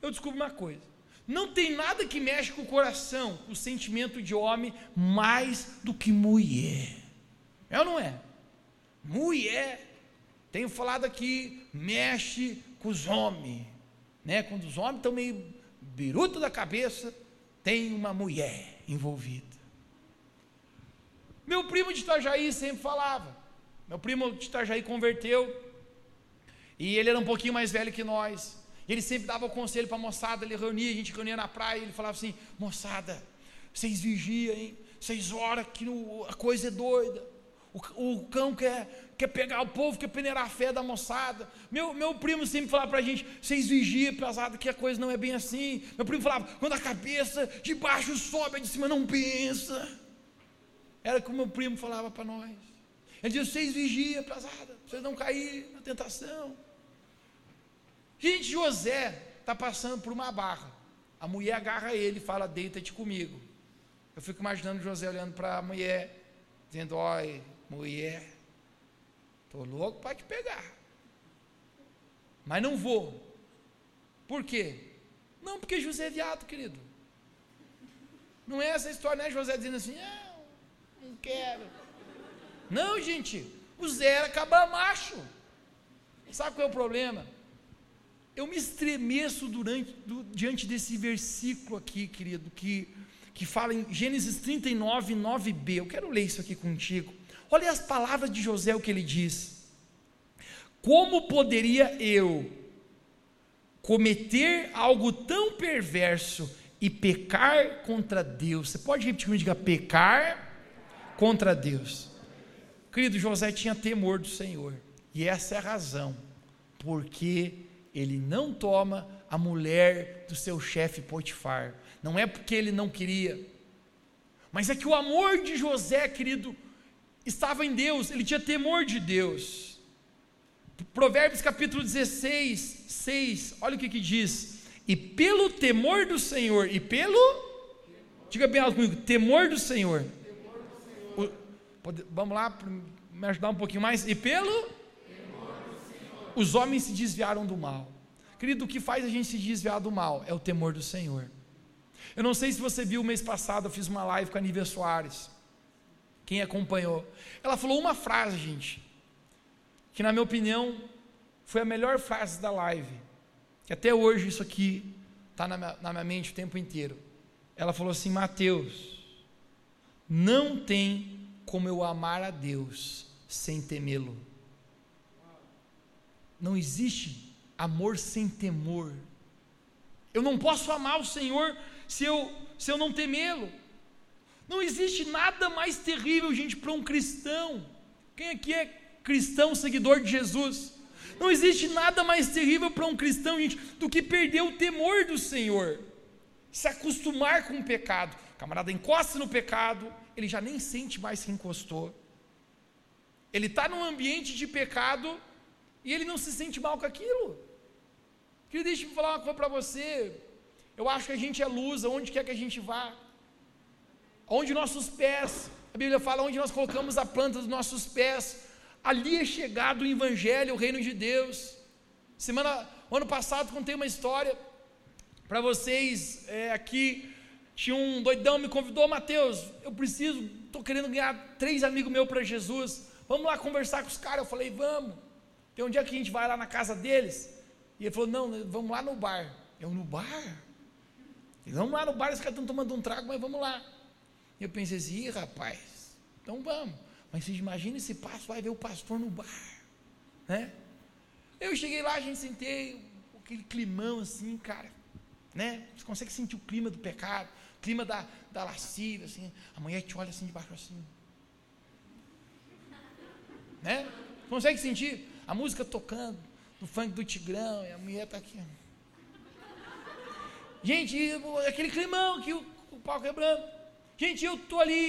eu descubro uma coisa. Não tem nada que mexe com o coração, o sentimento de homem, mais do que mulher. É ou não é? Mulher, tenho falado aqui, mexe com os homens. Né? Quando os homens estão meio biruta da cabeça, tem uma mulher envolvida. Meu primo de Itajaí sempre falava. Meu primo de Itajaí converteu. E ele era um pouquinho mais velho que nós. Ele sempre dava o conselho para a moçada, ele reunia, a gente reunia na praia, ele falava assim: moçada, vocês vigiam, hein? Vocês oram que a coisa é doida. O, o, cão quer, quer pegar o povo, quer peneirar a fé da moçada. Meu, meu primo sempre falava para a gente: vocês vigiam, pesado, que a coisa não é bem assim. Meu primo falava: quando a cabeça de baixo sobe, a de cima não pensa. Era o que o meu primo falava para nós. Ele diz: vocês vigiem, pesada, vocês não cair na tentação. Gente, José está passando por uma barra. A mulher agarra ele e fala: deita-te comigo. Eu fico imaginando José olhando para a mulher, dizendo: Oi, mulher, estou louco para te pegar. Mas não vou. Por quê? Não, porque José é viado, querido. Não é essa história, né? José dizendo assim: Não, não quero. Não, gente, o Zé era cabamacho. Sabe qual é o problema? Eu me estremeço durante, do, diante desse versículo aqui, querido, que, que fala em Gênesis 39, 9b. Eu quero ler isso aqui contigo. Olha as palavras de José, o que ele diz. Como poderia eu cometer algo tão perverso e pecar contra Deus? Você pode repetir comigo, diga pecar contra Deus. Querido, José tinha temor do Senhor. E essa é a razão porque ele não toma a mulher do seu chefe Potifar. Não é porque ele não queria, mas é que o amor de José, querido, estava em Deus, ele tinha temor de Deus. Provérbios capítulo 16, 6, olha o que, que diz: E pelo temor do Senhor, e pelo, diga bem alto comigo, temor do Senhor, Pode, vamos lá, me ajudar um pouquinho mais. E pelo? Os homens se desviaram do mal. Querido, o que faz a gente se desviar do mal é o temor do Senhor. Eu não sei se você viu, mês passado eu fiz uma live com a Nívia Soares. Quem acompanhou? Ela falou uma frase, gente, que na minha opinião foi a melhor frase da live. Que até hoje isso aqui está na, na minha mente o tempo inteiro. Ela falou assim: Mateus, não tem como eu amar a Deus sem temê-lo. Não existe amor sem temor. Eu não posso amar o Senhor se eu, se eu não temê-lo. Não existe nada mais terrível, gente, para um cristão. Quem aqui é cristão, seguidor de Jesus? Não existe nada mais terrível para um cristão, gente, do que perder o temor do Senhor. Se acostumar com o pecado. O camarada encosta no pecado, ele já nem sente mais que encostou. Ele está num ambiente de pecado e ele não se sente mal com aquilo. Queria deixa eu falar uma coisa para você. Eu acho que a gente é luz, aonde quer que a gente vá. Onde nossos pés, a Bíblia fala, onde nós colocamos a planta dos nossos pés, ali é chegado o Evangelho, o reino de Deus. Semana, ano passado, contei uma história para vocês é, aqui tinha um doidão me convidou, Mateus, eu preciso, estou querendo ganhar três amigos meus para Jesus. Vamos lá conversar com os caras. Eu falei, vamos. Tem um dia que a gente vai lá na casa deles. E ele falou, não, vamos lá no bar. Eu, no bar? Vamos lá no bar, os caras estão tomando um trago, mas vamos lá. Eu pensei assim, Ih, rapaz, então vamos. Mas você imagina esse passo, vai ver o pastor no bar. Né? Eu cheguei lá, a gente sentei, aquele climão assim, cara. Né? Você consegue sentir o clima do pecado clima da, da lascívia, assim, a mulher te olha assim de baixo assim. Né? Consegue sentir a música tocando, no funk do Tigrão, e a mulher está aqui. Gente, aquele climão que o, o pau quebrando. Gente, eu estou ali,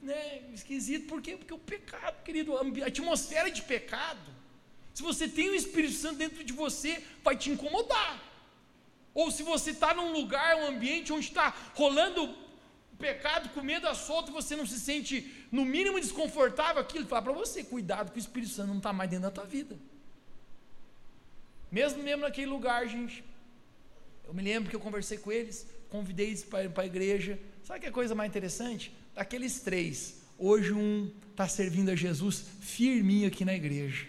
né, esquisito, por quê? Porque o pecado, querido, a atmosfera de pecado, se você tem o Espírito Santo dentro de você, vai te incomodar. Ou se você está num lugar, um ambiente onde está rolando pecado, comendo a solta, você não se sente no mínimo desconfortável, aquilo fala para você, cuidado que o Espírito Santo não está mais dentro da tua vida. Mesmo mesmo naquele lugar, gente. Eu me lembro que eu conversei com eles, convidei eles para a igreja. Sabe que é a coisa mais interessante? Daqueles três, hoje um está servindo a Jesus firminho aqui na igreja.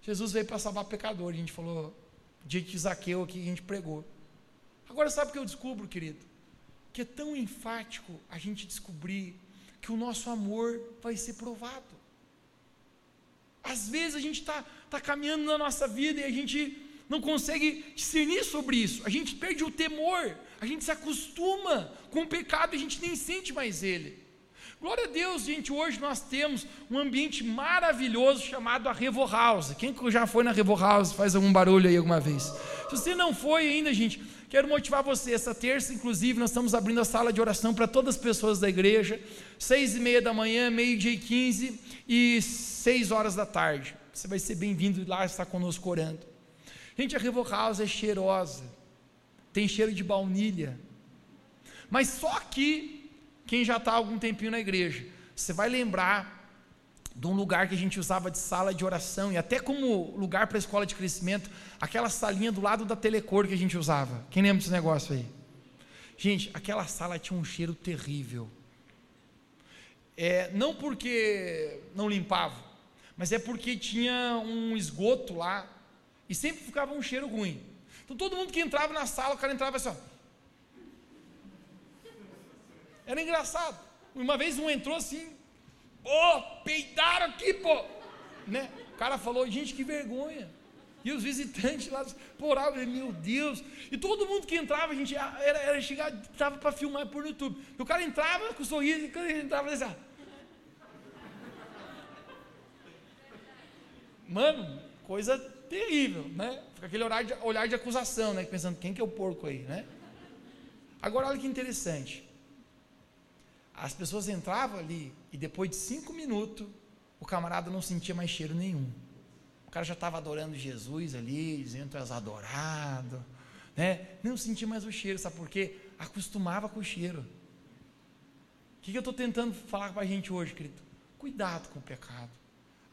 Jesus veio para salvar pecador. A gente falou, dia de Zaqueu aqui a gente pregou. Agora, sabe o que eu descubro, querido? Que é tão enfático a gente descobrir que o nosso amor vai ser provado. Às vezes a gente está tá caminhando na nossa vida e a gente não consegue discernir sobre isso. A gente perde o temor, a gente se acostuma com o pecado e a gente nem sente mais ele. Glória a Deus, gente, hoje nós temos um ambiente maravilhoso chamado a Revo House. Quem já foi na Revo House faz algum barulho aí alguma vez? Se você não foi ainda, gente, quero motivar você. Essa terça, inclusive, nós estamos abrindo a sala de oração para todas as pessoas da igreja, seis e meia da manhã, meio-dia e quinze e seis horas da tarde. Você vai ser bem-vindo lá estar conosco orando. Gente, a Revo House é cheirosa, tem cheiro de baunilha, mas só aqui quem já está algum tempinho na igreja, você vai lembrar de um lugar que a gente usava de sala de oração e até como lugar para a escola de crescimento, aquela salinha do lado da telecor que a gente usava. Quem lembra desse negócio aí? Gente, aquela sala tinha um cheiro terrível. É, não porque não limpava, mas é porque tinha um esgoto lá e sempre ficava um cheiro ruim. Então todo mundo que entrava na sala, o cara entrava assim, ó, era engraçado. Uma vez um entrou assim, pô, oh, peidaram aqui, pô. Né? O cara falou, gente, que vergonha. E os visitantes lá, por meu Deus. E todo mundo que entrava, a gente era, era chegar, estava para filmar por YouTube. E o cara entrava com sorriso, e quando ele entrava, assim, Mano, coisa terrível, né? Fica aquele olhar de, olhar de acusação, né? Pensando, quem que é o porco aí, né? Agora, olha que interessante. As pessoas entravam ali e depois de cinco minutos o camarada não sentia mais cheiro nenhum. O cara já estava adorando Jesus ali, dizendo tu és adorado, né? Não sentia mais o cheiro, sabe por quê? Acostumava com o cheiro. O que, que eu estou tentando falar para a gente hoje, querido? Cuidado com o pecado.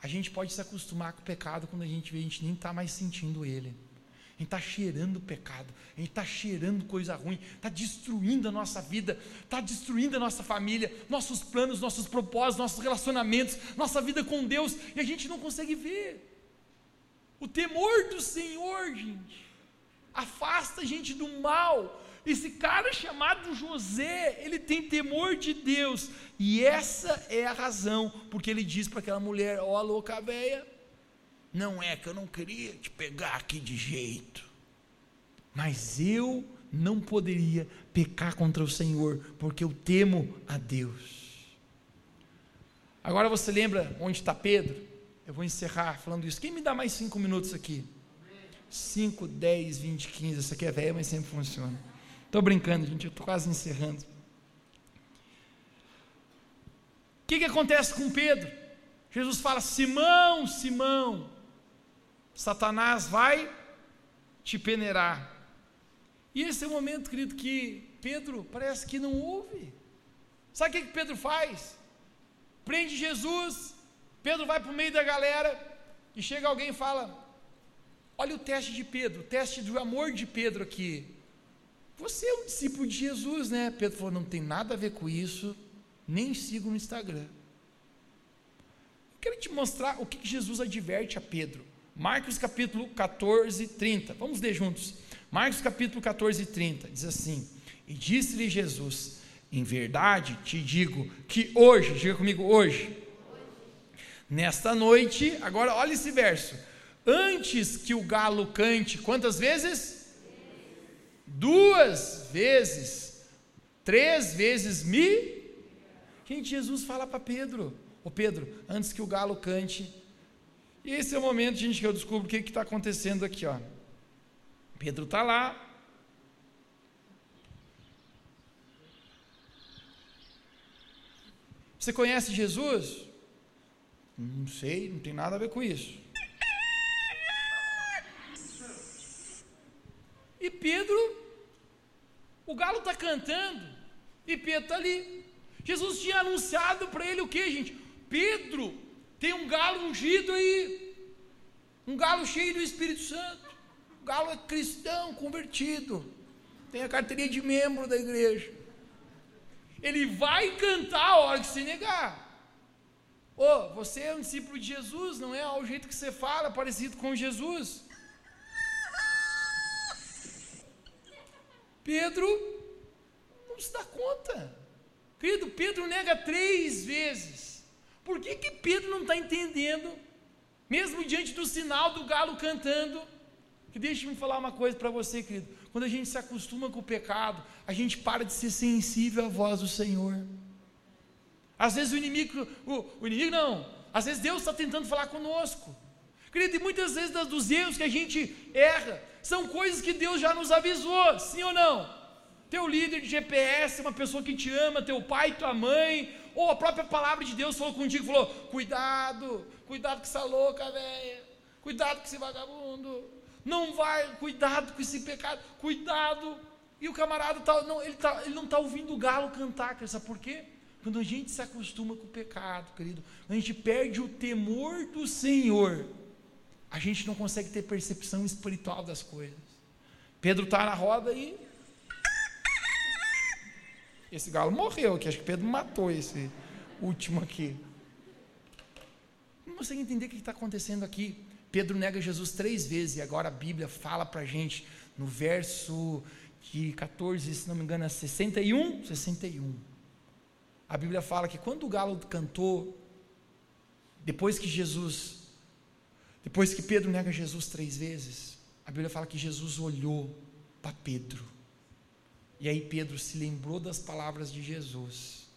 A gente pode se acostumar com o pecado quando a gente vê, a gente nem está mais sentindo ele. A gente está cheirando pecado, a gente está cheirando coisa ruim, está destruindo a nossa vida, está destruindo a nossa família, nossos planos, nossos propósitos, nossos relacionamentos, nossa vida com Deus, e a gente não consegue ver. O temor do Senhor, gente, afasta a gente do mal. Esse cara chamado José, ele tem temor de Deus, e essa é a razão porque ele diz para aquela mulher: Ó, oh, louca véia não é que eu não queria te pegar aqui de jeito, mas eu não poderia pecar contra o Senhor, porque eu temo a Deus. Agora você lembra onde está Pedro? Eu vou encerrar falando isso. Quem me dá mais cinco minutos aqui? 5, 10, 20, 15. Essa aqui é velha, mas sempre funciona. Estou brincando, gente, estou quase encerrando. O que, que acontece com Pedro? Jesus fala: Simão, Simão, Satanás vai te peneirar. E esse é o momento, querido, que Pedro parece que não ouve. Sabe o que, que Pedro faz? Prende Jesus, Pedro vai para o meio da galera, e chega alguém e fala: Olha o teste de Pedro, o teste do amor de Pedro aqui. Você é um discípulo de Jesus, né? Pedro falou: Não tem nada a ver com isso, nem sigo no Instagram. quero te mostrar o que Jesus adverte a Pedro. Marcos capítulo 14, 30. Vamos ler juntos. Marcos capítulo 14, 30. Diz assim: E disse-lhe Jesus: Em verdade te digo que hoje, diga comigo, hoje, nesta noite, agora olha esse verso. Antes que o galo cante, quantas vezes? Duas vezes. Três vezes me. Gente, Jesus fala para Pedro: Ô Pedro, antes que o galo cante, e esse é o momento, gente, que eu descubro o que está acontecendo aqui. Ó. Pedro está lá. Você conhece Jesus? Não sei, não tem nada a ver com isso. E Pedro, o galo está cantando, e Pedro está ali. Jesus tinha anunciado para ele o que, gente? Pedro, tem um galo ungido aí, um galo cheio do Espírito Santo. O galo é cristão, convertido, tem a carteirinha de membro da igreja. Ele vai cantar a hora que se negar. Oh, você é um discípulo de Jesus, não é ao jeito que você fala, parecido com Jesus. Pedro não se dá conta. Querido, Pedro nega três vezes. Por que, que Pedro não está entendendo, mesmo diante do sinal do galo cantando? Que deixe-me falar uma coisa para você, querido. Quando a gente se acostuma com o pecado, a gente para de ser sensível à voz do Senhor. Às vezes o inimigo, o, o inimigo não, às vezes Deus está tentando falar conosco. Querido, e muitas vezes dos erros que a gente erra, são coisas que Deus já nos avisou, sim ou não? Teu líder de GPS, uma pessoa que te ama, teu pai, tua mãe, ou a própria palavra de Deus falou contigo, falou: cuidado, cuidado com essa louca, velha, cuidado com esse vagabundo, não vai, cuidado com esse pecado, cuidado. E o camarada tá, não, ele, tá, ele não está ouvindo o galo cantar, sabe por quê? Quando a gente se acostuma com o pecado, querido, a gente perde o temor do Senhor, a gente não consegue ter percepção espiritual das coisas. Pedro está na roda e. Esse galo morreu aqui, acho que Pedro matou esse último aqui. Não consegue entender o que está acontecendo aqui. Pedro nega Jesus três vezes, e agora a Bíblia fala para a gente, no verso de 14, se não me engano, é 61, 61. A Bíblia fala que quando o galo cantou, depois que Jesus depois que Pedro nega Jesus três vezes, a Bíblia fala que Jesus olhou para Pedro. E aí Pedro se lembrou das palavras de Jesus.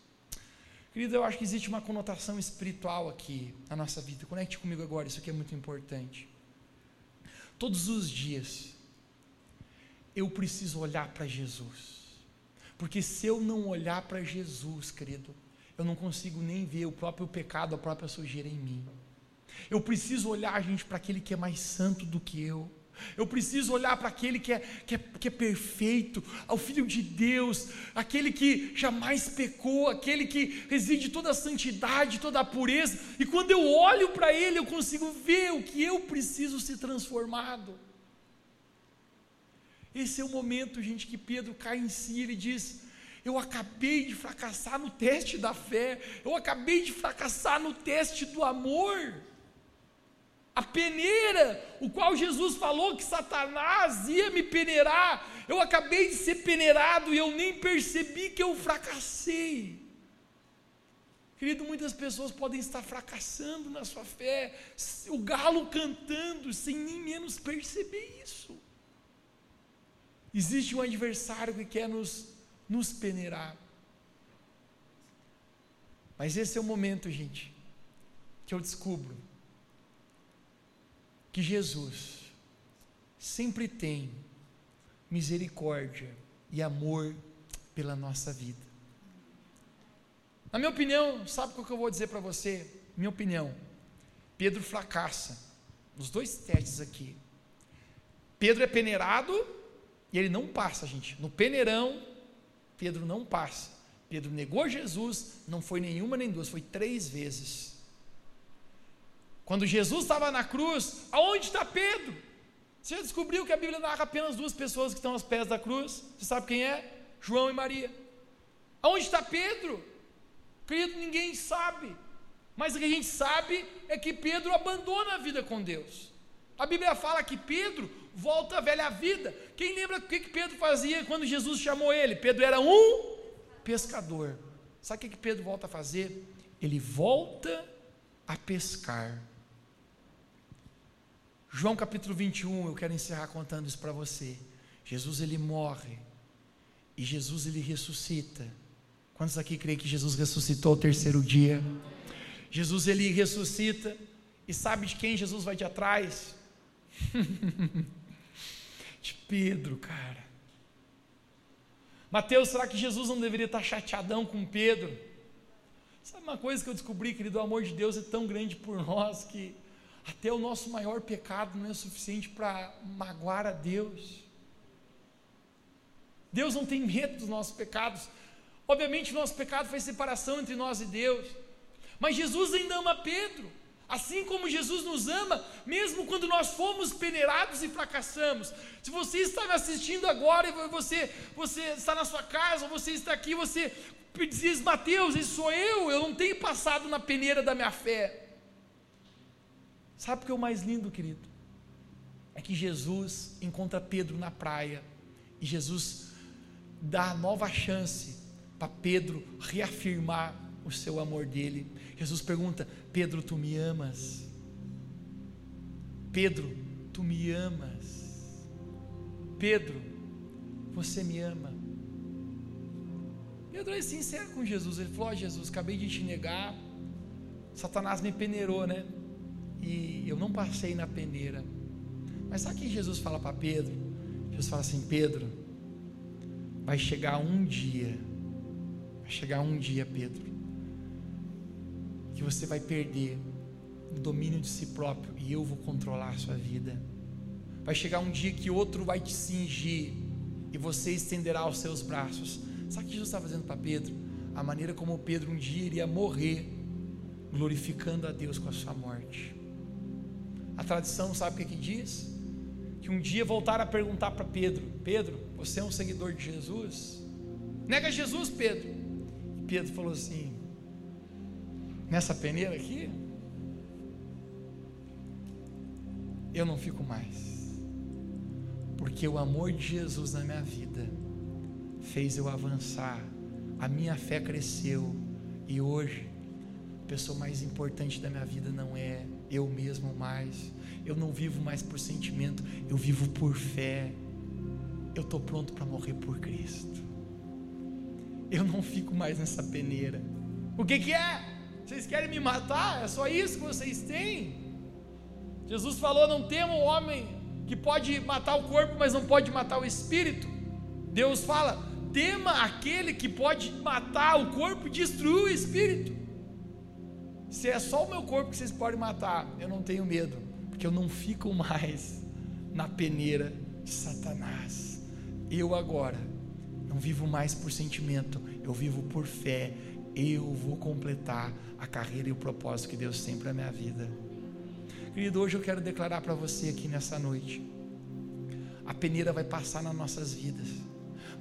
Querido, eu acho que existe uma conotação espiritual aqui na nossa vida. Conecte comigo agora, isso aqui é muito importante. Todos os dias, eu preciso olhar para Jesus. Porque se eu não olhar para Jesus, querido, eu não consigo nem ver o próprio pecado, a própria sujeira em mim. Eu preciso olhar, gente, para aquele que é mais santo do que eu. Eu preciso olhar para aquele que é, que, é, que é perfeito, ao Filho de Deus, aquele que jamais pecou, aquele que reside toda a santidade, toda a pureza, e quando eu olho para Ele, eu consigo ver o que eu preciso ser transformado. Esse é o momento, gente, que Pedro cai em si, ele diz: Eu acabei de fracassar no teste da fé, eu acabei de fracassar no teste do amor a peneira, o qual Jesus falou que Satanás ia me peneirar. Eu acabei de ser peneirado e eu nem percebi que eu fracassei. Querido, muitas pessoas podem estar fracassando na sua fé, o galo cantando, sem nem menos perceber isso. Existe um adversário que quer nos, nos peneirar. Mas esse é o momento, gente, que eu descubro que Jesus sempre tem misericórdia e amor pela nossa vida. Na minha opinião, sabe o que eu vou dizer para você? Minha opinião, Pedro fracassa nos dois testes aqui. Pedro é peneirado e ele não passa, gente. No peneirão, Pedro não passa. Pedro negou Jesus, não foi nenhuma nem duas, foi três vezes. Quando Jesus estava na cruz, aonde está Pedro? Você já descobriu que a Bíblia narra apenas duas pessoas que estão aos pés da cruz? Você sabe quem é? João e Maria. Aonde está Pedro? Querido, ninguém sabe. Mas o que a gente sabe é que Pedro abandona a vida com Deus. A Bíblia fala que Pedro volta à velha vida. Quem lembra o que Pedro fazia quando Jesus chamou ele? Pedro era um pescador. Sabe o que Pedro volta a fazer? Ele volta a pescar. João capítulo 21, eu quero encerrar contando isso para você. Jesus ele morre e Jesus ele ressuscita. Quantos aqui creem que Jesus ressuscitou ao terceiro dia? Jesus ele ressuscita e sabe de quem Jesus vai de atrás? de Pedro, cara. Mateus, será que Jesus não deveria estar chateadão com Pedro? Sabe uma coisa que eu descobri, querido? O amor de Deus é tão grande por nós que até o nosso maior pecado não é suficiente para magoar a Deus. Deus não tem medo dos nossos pecados. Obviamente, o nosso pecado foi separação entre nós e Deus. Mas Jesus ainda ama Pedro. Assim como Jesus nos ama, mesmo quando nós fomos peneirados e fracassamos. Se você está me assistindo agora e você, você está na sua casa, você está aqui, você diz, Mateus, isso sou eu, eu não tenho passado na peneira da minha fé. Sabe o que é o mais lindo, querido? É que Jesus encontra Pedro na praia e Jesus dá nova chance para Pedro reafirmar o seu amor dele. Jesus pergunta: Pedro, tu me amas? Pedro, tu me amas? Pedro, você me ama? Pedro é sincero com Jesus. Ele falou: oh, Jesus, acabei de te negar. Satanás me peneirou, né? E eu não passei na peneira. Mas sabe o que Jesus fala para Pedro? Jesus fala assim: Pedro, vai chegar um dia, vai chegar um dia, Pedro, que você vai perder o domínio de si próprio e eu vou controlar a sua vida. Vai chegar um dia que outro vai te cingir e você estenderá os seus braços. Sabe o que Jesus está fazendo para Pedro? A maneira como Pedro um dia iria morrer, glorificando a Deus com a sua morte. A tradição sabe o que, que diz? Que um dia voltaram a perguntar para Pedro: Pedro, você é um seguidor de Jesus? Nega Jesus, Pedro. E Pedro falou assim: Nessa peneira aqui, eu não fico mais porque o amor de Jesus na minha vida fez eu avançar, a minha fé cresceu e hoje a pessoa mais importante da minha vida não é eu mesmo mais. Eu não vivo mais por sentimento, eu vivo por fé. Eu estou pronto para morrer por Cristo. Eu não fico mais nessa peneira. O que, que é? Vocês querem me matar? É só isso que vocês têm? Jesus falou: não temo o homem que pode matar o corpo, mas não pode matar o espírito. Deus fala: tema aquele que pode matar o corpo e destruir o espírito. Se é só o meu corpo que vocês podem matar, eu não tenho medo, porque eu não fico mais na peneira de Satanás. Eu agora não vivo mais por sentimento, eu vivo por fé. Eu vou completar a carreira e o propósito que Deus tem para a minha vida. Querido, hoje eu quero declarar para você aqui nessa noite. A peneira vai passar nas nossas vidas.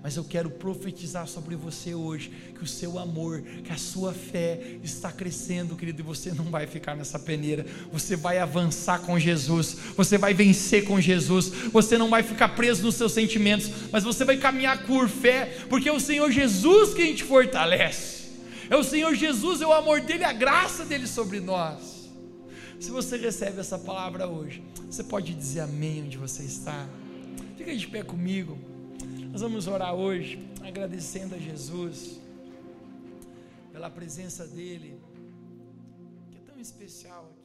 Mas eu quero profetizar sobre você hoje que o seu amor, que a sua fé está crescendo, querido, e você não vai ficar nessa peneira. Você vai avançar com Jesus, você vai vencer com Jesus. Você não vai ficar preso nos seus sentimentos, mas você vai caminhar por fé, porque é o Senhor Jesus quem te fortalece. É o Senhor Jesus, é o amor dele, a graça dele sobre nós. Se você recebe essa palavra hoje, você pode dizer amém onde você está. Fica de pé comigo. Nós vamos orar hoje, agradecendo a Jesus pela presença dele, que é tão especial.